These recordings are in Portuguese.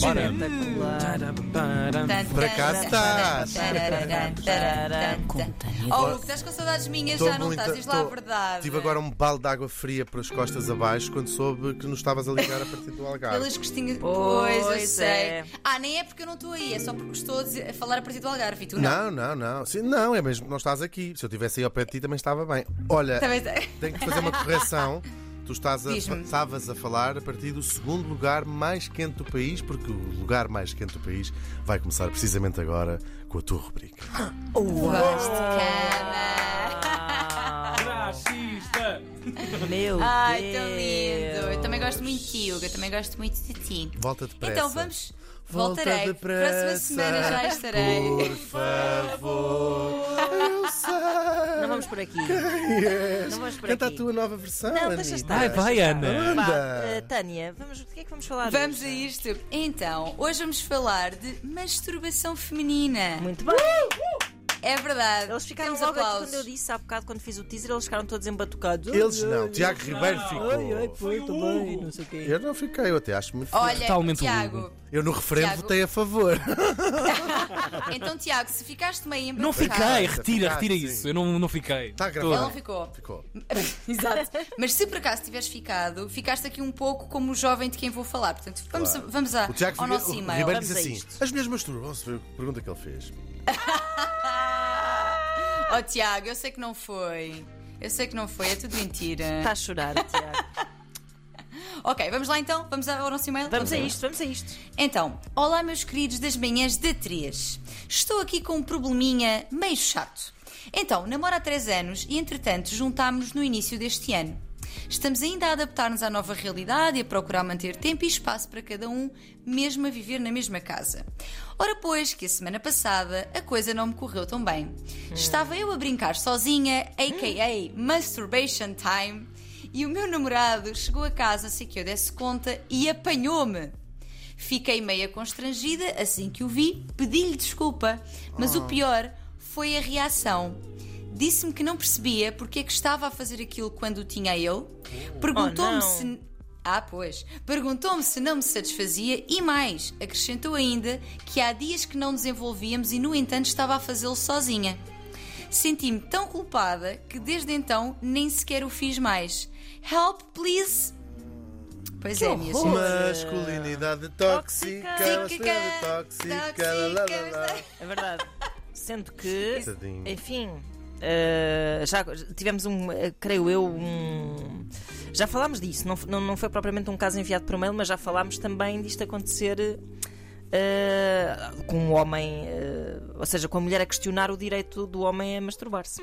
Bora. Espetacular. Por acaso estás. Oh, Hugo, estás com saudades minhas, Tô já não muito- estás, diz lá a tô- verdade. Tive agora um balde de água fria pelas costas abaixo quando soube que nos estavas a ligar a partir do Algarve. Pelas costinhas. Pois Pois, eu é. sei. Ah, nem é porque eu não estou aí, é só porque estou a, dizer- a falar a partir do Algarve e tu não. Não, não, não. Sim, não, é mesmo que não estás aqui. Se eu estivesse aí ao pé de ti também estava bem. Olha, Também sei. tenho que fazer uma correção. Tu estás a, estavas a falar a partir do segundo lugar mais quente do país, porque o lugar mais quente do país vai começar precisamente agora com a tua rubrica. De cana. Racista! Meu Ai, Deus. tão lindo. Eu também gosto muito de ti, Hugo. Eu também gosto muito de ti. Volta depressa. Então vamos. Volta Voltarei. depressa, Próxima semana já estarei. Por favor. Eu sei. Não vamos por aqui. quem és. Não vamos por Canta aqui. a tua nova versão. Não, deixa estar. Vai, vai, Ana. Vá, Anda. eh, Tânia, vamos, o que é que vamos falar Vamos a hoje? isto. Então, hoje vamos falar de masturbação feminina. Muito bem. É verdade. Eles ficaram Temos logo aqui quando eu disse há bocado, quando fiz o teaser, eles ficaram todos embatucados. Eles não. ai, Tiago Ribeiro ficou. Ai, ai, foi, também, não sei o quê. Eu não fiquei, eu até acho muito Olha, Totalmente Tiago. Eu no referendo Tiago. votei a favor. Então, Tiago, se ficaste meio Não embatucado- fiquei, retira, Ficaste, retira sim. isso. Eu não, não fiquei. Está Ele gravado. não ficou. Ficou. Exato. Mas se por acaso tiveres ficado, ficaste aqui um pouco como o jovem de quem vou falar. Portanto, vamos, Claro. vamos a, O Tiago ao Ribeiro- nosso o e-mail. Ribeiro Vamos diz assim: as minhas masturbam-se. Foi a pergunta que ele fez. Oh, Tiago, eu sei que não foi. Eu sei que não foi, é tudo mentira. Está a chorar, Tiago. Ok, vamos lá então? Vamos ao nosso e-mail? Vamos a isto, vamos a isto. Então, olá meus queridos das manhãs da 3. Estou aqui com um probleminha meio chato. Então, namoro há 3 anos e entretanto juntámos-nos no início deste ano. Estamos ainda a adaptar-nos à nova realidade e a procurar manter tempo e espaço para cada um, mesmo a viver na mesma casa. Ora, pois, que a semana passada a coisa não me correu tão bem. Estava eu a brincar sozinha, a.k.a. Masturbation Time, e o meu namorado chegou a casa sem que eu desse conta e apanhou-me. Fiquei meia constrangida assim que o vi, pedi-lhe desculpa, mas o pior foi a reação. Disse-me que não percebia porque é que estava a fazer aquilo quando o tinha ele. Perguntou-me Oh, se. Ah, pois. Perguntou-me se não me satisfazia e mais, acrescentou ainda que há dias que não desenvolvíamos e, no entanto, estava a fazê-lo sozinha. Senti-me tão culpada que desde então nem sequer o fiz mais. Help, please! Pois é, minha gente. Masculinidade tóxica. Tóxica. masculinidade tóxica. lá, lá. É verdade. Sendo que, Tadinho. enfim, eh, já tivemos um, eh, creio eu, um. Já falámos disso, não, não, não foi propriamente um caso enviado por mail, mas já falámos também disto acontecer eh, com um homem, eh, ou seja, com a mulher a questionar o direito do homem a masturbar-se.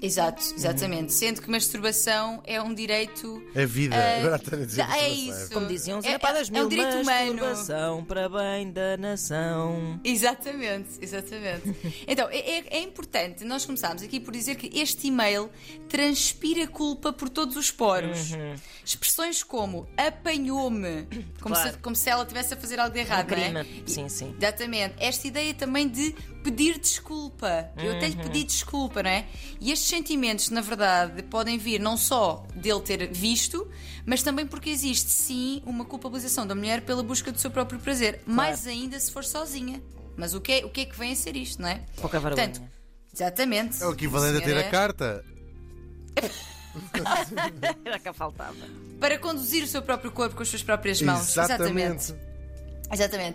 Exato, exatamente. Sendo que masturbação é um direito. A vida. eh, Agora está a é isso. Como diziam os é, inapadas é, é mil, um direito humano. masturbação para bem da nação. Exatamente, exatamente. Então, é, é- é importante nós começarmos aqui por dizer que este e-mail transpira culpa por todos os poros. Uhum. Expressões como apanhou-me, como, Claro. se, como se ela tivesse a fazer algo de errado, Um não é? Sim, sim. Exatamente. Esta ideia também de pedir desculpa. Eu até lhe pedi desculpa, não é? E estes sentimentos, na verdade, podem vir não só dele ter visto, mas também porque existe, sim, uma culpabilização da mulher pela busca do seu próprio prazer. Mais ainda se for sozinha. Mas o que, é, o que é que vem a ser isto, não é? Pouca vergonha. Portanto, exatamente. É o equivalente a ter a carta. Era que faltava. Para conduzir o seu próprio corpo com as suas próprias mãos. Exatamente. Exatamente,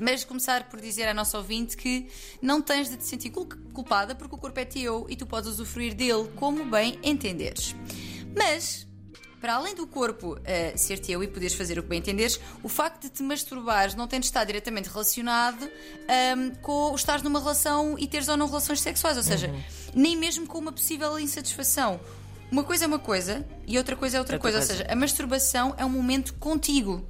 mas começar por dizer à nossa ouvinte que não tens de te sentir cul- culpada porque o corpo é teu e tu podes usufruir dele como bem entenderes. Mas, para além do corpo eh, ser teu e poderes fazer o que bem entenderes, o facto de te masturbares não tem de estar diretamente relacionado ahm, com o estares numa relação e teres ou não relações sexuais, ou seja, nem mesmo com uma possível insatisfação. Uma coisa é uma coisa e outra coisa é outra, Outra coisa. coisa. Ou seja, a masturbação é um momento contigo,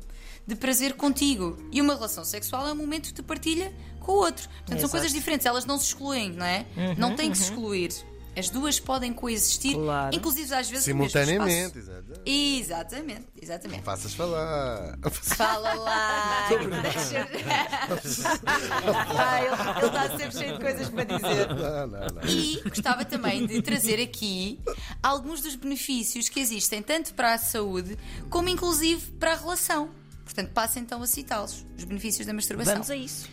de prazer contigo. E uma relação sexual é um momento de partilha com o outro. Portanto, são Exato. coisas diferentes, elas não se excluem, não é? não têm que se excluir. As duas podem coexistir, Claro. inclusive às vezes no mesmo espaço. Simultaneamente. Exatamente, Não exatamente. faças falar. Fala lá. ah, ele está sempre cheio de coisas para dizer. Não, não, não. E gostava também de trazer aqui alguns dos benefícios que existem tanto para a saúde como inclusive para a relação. Portanto, passa então a citá-los, os benefícios da masturbação. Vamos a isso.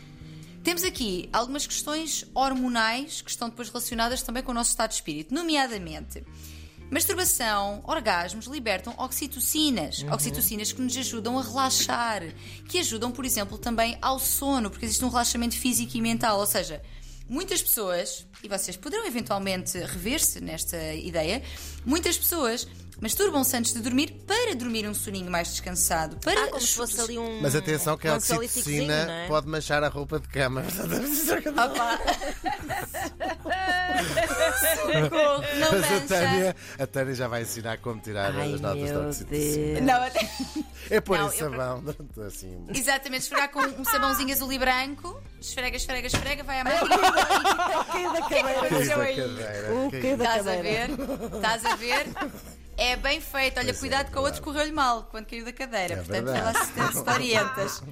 Temos aqui algumas questões hormonais que estão depois relacionadas também com o nosso estado de espírito, nomeadamente. Masturbação, orgasmos libertam oxitocinas, oxitocinas que nos ajudam a relaxar, que ajudam, por exemplo, também ao sono, porque existe um relaxamento físico e mental, ou seja, muitas pessoas, e vocês poderão eventualmente rever-se nesta ideia, muitas pessoas masturbam-se antes de dormir para dormir um soninho mais descansado, para Ah, como se fosse ali um. Mas atenção que a um oxitocina é? pode manchar a roupa de cama. Opa. Socorro, não Mas a. Tânia, a Tânia já vai ensinar como tirar Ai, as notas da oxitocina. Não, até- É pôr Não, em eu- sabão. Assim. Exatamente, esfregar com um sabãozinho azul e branco, esfrega, esfrega, esfrega, vai da cadeira. Caiu aconteceu da aí? cadeira. O Caiu. quê da Estás a cadeira? ver? Estás a ver? É bem feito. Olha, é, cuidado que o outro correu-lhe mal quando caiu da cadeira. É portanto, vê lá se te- se te orientas.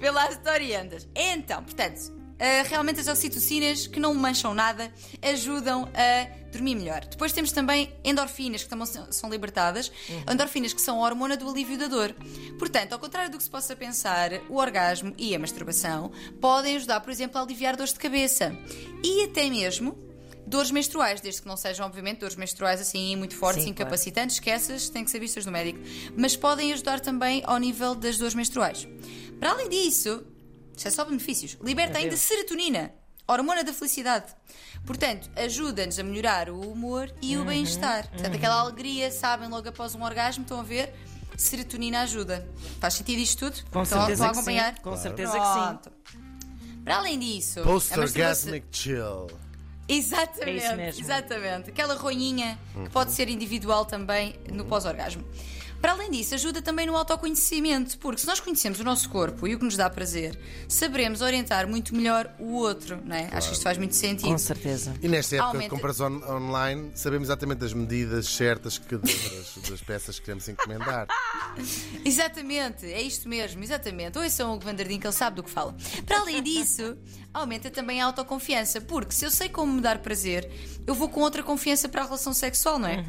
Vê lá se te orientas. Então, portanto, ah, realmente as oxitocinas que não mancham nada ajudam a dormir melhor. Depois temos também endorfinas que também são- libertadas. Endorfinas que são a hormona do alívio da dor. Portanto, ao contrário do que se possa pensar, o orgasmo e a masturbação podem ajudar, por exemplo, a aliviar dores de cabeça. E até mesmo Dores menstruais, desde que não sejam, obviamente, dores menstruais assim muito fortes, Sim, claro. incapacitantes, que essas têm que ser vistas no médico. Mas podem ajudar também ao nível das dores menstruais. Para além disso, isto é só benefícios, liberta ainda serotonina, hormona da felicidade. Portanto, ajuda-nos a melhorar o humor e Uhum, o bem-estar. Portanto, aquela alegria, sabem, logo após um orgasmo, estão a ver? Serotonina ajuda. Faz sentido isto tudo? Com estão, certeza estão a que sim. acompanhar? Com certeza que sim. Para além disso, Post-orgasmic chill. Exatamente, É isso mesmo. exatamente. Aquela roinha que pode ser individual também no pós-orgasmo. Para além disso, ajuda também no autoconhecimento, porque se nós conhecemos o nosso corpo e o que nos dá prazer, saberemos orientar muito melhor o outro, não é? Acho que isto faz muito sentido. Com certeza. E nesta época de Aumenta- compras on- online, sabemos exatamente as medidas certas que, das, das peças que queremos encomendar. Exatamente, é isto mesmo, exatamente. Ouçam o Vandardin que ele sabe do que fala. Para além disso, aumenta também a autoconfiança, porque se eu sei como me dar prazer, eu vou com outra confiança para a relação sexual, não é?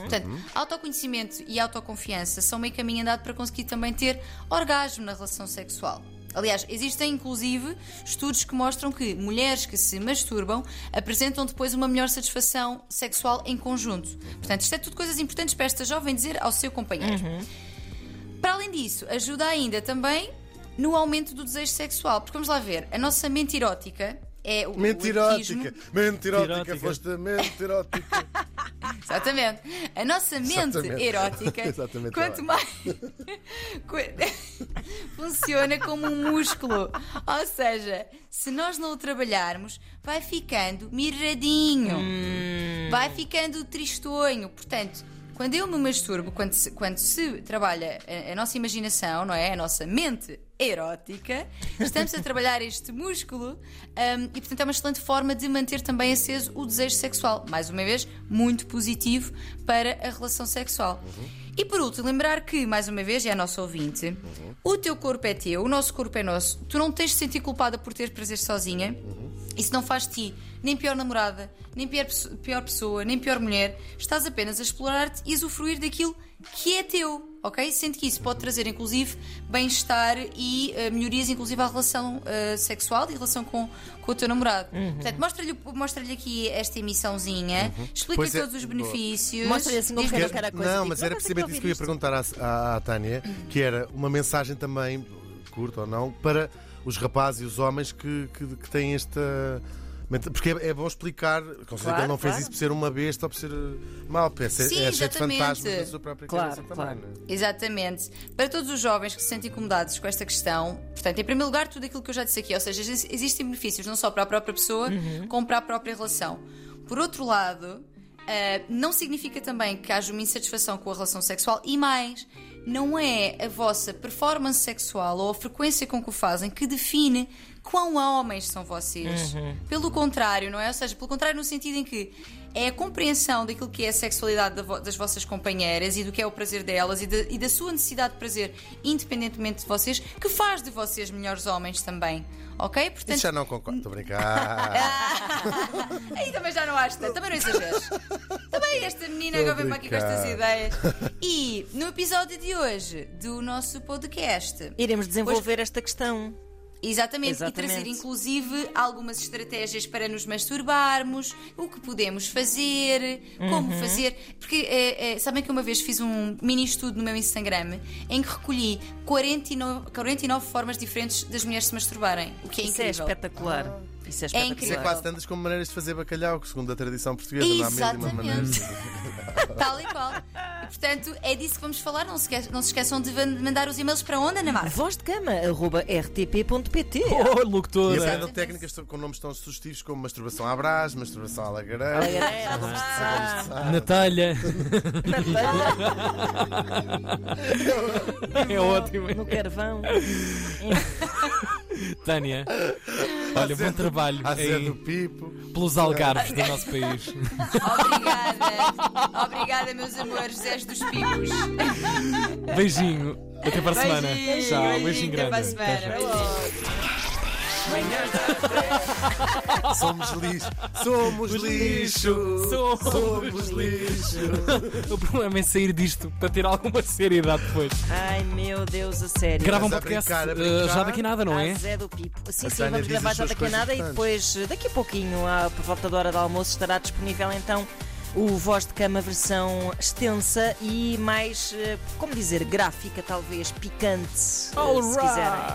Portanto, autoconhecimento e autoconfiança são meio caminho andado para conseguir também ter orgasmo na relação sexual. Aliás, existem inclusive estudos que mostram que mulheres que se masturbam apresentam depois uma melhor satisfação sexual em conjunto. Portanto, isto é tudo coisas importantes para esta jovem dizer ao seu companheiro. Para além disso, ajuda ainda também no aumento do desejo sexual. Porque vamos lá ver, a nossa mente erótica é o. erotismo- Mentirótica! Mentirótica, Mentirótica. foste a mentirótica. Exatamente. A nossa mente Exatamente. erótica, Exatamente, quanto tá mais. funciona como um músculo. Ou seja, se nós não o trabalharmos, vai ficando miradinho, vai ficando tristonho. Portanto. Quando eu me masturbo, quando se, quando se trabalha a, a nossa imaginação, não é? A nossa mente erótica, estamos a trabalhar este músculo hum, e, portanto, é uma excelente forma de manter também aceso o desejo sexual. Mais uma vez, muito positivo para a relação sexual. E por último, lembrar que, mais uma vez, é a nossa ouvinte, o teu corpo é teu, o nosso corpo é nosso, tu não tens de sentir culpada por ter prazer sozinha. Isso não faz de ti nem pior namorada, nem pior, pior pessoa, nem pior mulher. Estás apenas a explorar-te e usufruir daquilo que é teu, ok? Sente que isso pode trazer, inclusive, bem-estar e eh, melhorias, inclusive, à relação eh, sexual e relação com, com o teu namorado. Portanto, mostra-lhe mostra aqui esta emissãozinha, explica Pois é, todos os boa. benefícios. Mostra-lhe assim como aquela coisa. Não, mas era "Ah, mas precisamente isso que que eu ia perguntar à, à, à Tânia, que era uma mensagem também, curta ou não, para os rapazes e os homens que, que, que têm esta. Porque é, é bom explicar, com certeza Claro, que ele não fez claro. isso por ser uma besta ou por ser uh, porque é, Sim, é cheio de fantasmas da sua própria Claro, claro. também. não é? Exatamente. Para todos os jovens que se sentem incomodados com esta questão, portanto, em primeiro lugar, tudo aquilo que eu já disse aqui, ou seja, exi- existem benefícios não só para a própria pessoa, como para a própria relação. Por outro lado, ah, não significa também que haja uma insatisfação com a relação sexual e mais. Não é a vossa performance sexual ou a frequência com que o fazem que define quão homens são vocês. Pelo contrário, não é? Ou seja, pelo contrário, no sentido em que é a compreensão daquilo que é a sexualidade das vossas companheiras e do que é o prazer delas e, de- e da sua necessidade de prazer, independentemente de vocês, que faz de vocês melhores homens também. Ok? Portanto, Isso já não concordo, estou a brincar. Aí também já não acho também não exageres. Também esta menina agora vem para aqui com estas ideias. E no episódio de de hoje do nosso podcast. Iremos desenvolver esta questão. Exatamente, Exatamente. e trazer inclusive algumas estratégias para nos masturbarmos, o que podemos fazer, como Uhum. fazer. Porque é, é, sabem que uma vez fiz um mini estudo no meu Instagram em que recolhi 49, 49 formas diferentes das mulheres se masturbarem, o que é Isso é incrível. espetacular. Isso é espetacular. Isso é incrível. quase tantas como maneiras de fazer bacalhau, que segundo a tradição portuguesa não há e maneiras. Exatamente. Tal e qual. E portanto, é disso que vamos falar. Não se, esque- não se esqueçam de mandar os e-mails para onde, Ana Marta? Voz de cama, arroba rtp.pt. Oh, E locutora. aprendam técnicas com nomes tão sugestivos como masturbação à brás, masturbação à lagareira. Lagareira. Natália. é ótimo. No carvão. Tânia. Olha, bom trabalho aí do Pipo. pelos algarves do nosso país. Obrigada. Obrigada, meus amores, Zés dos Pipos. Beijinho. Até para a semana. Beijinho, Tchau. beijinho, Beijinho até para a grande. semana. Somos lixo. Somos lixo. Somos Somos lixo. O problema é sair disto para ter alguma seriedade depois. Ai meu Deus, a sério. Gravam um a podcast brincar, a eh, brincar. já daqui a nada, não é? Ah, Zé do Pipo. Sim, A sim, Tânia vamos diz gravar as já suas daqui a coisas nada e depois, daqui a pouquinho, à- por volta da hora do almoço, estará disponível então o Voz de Cama versão extensa e mais, eh, como dizer, gráfica, talvez, picante, eh, se quiserem.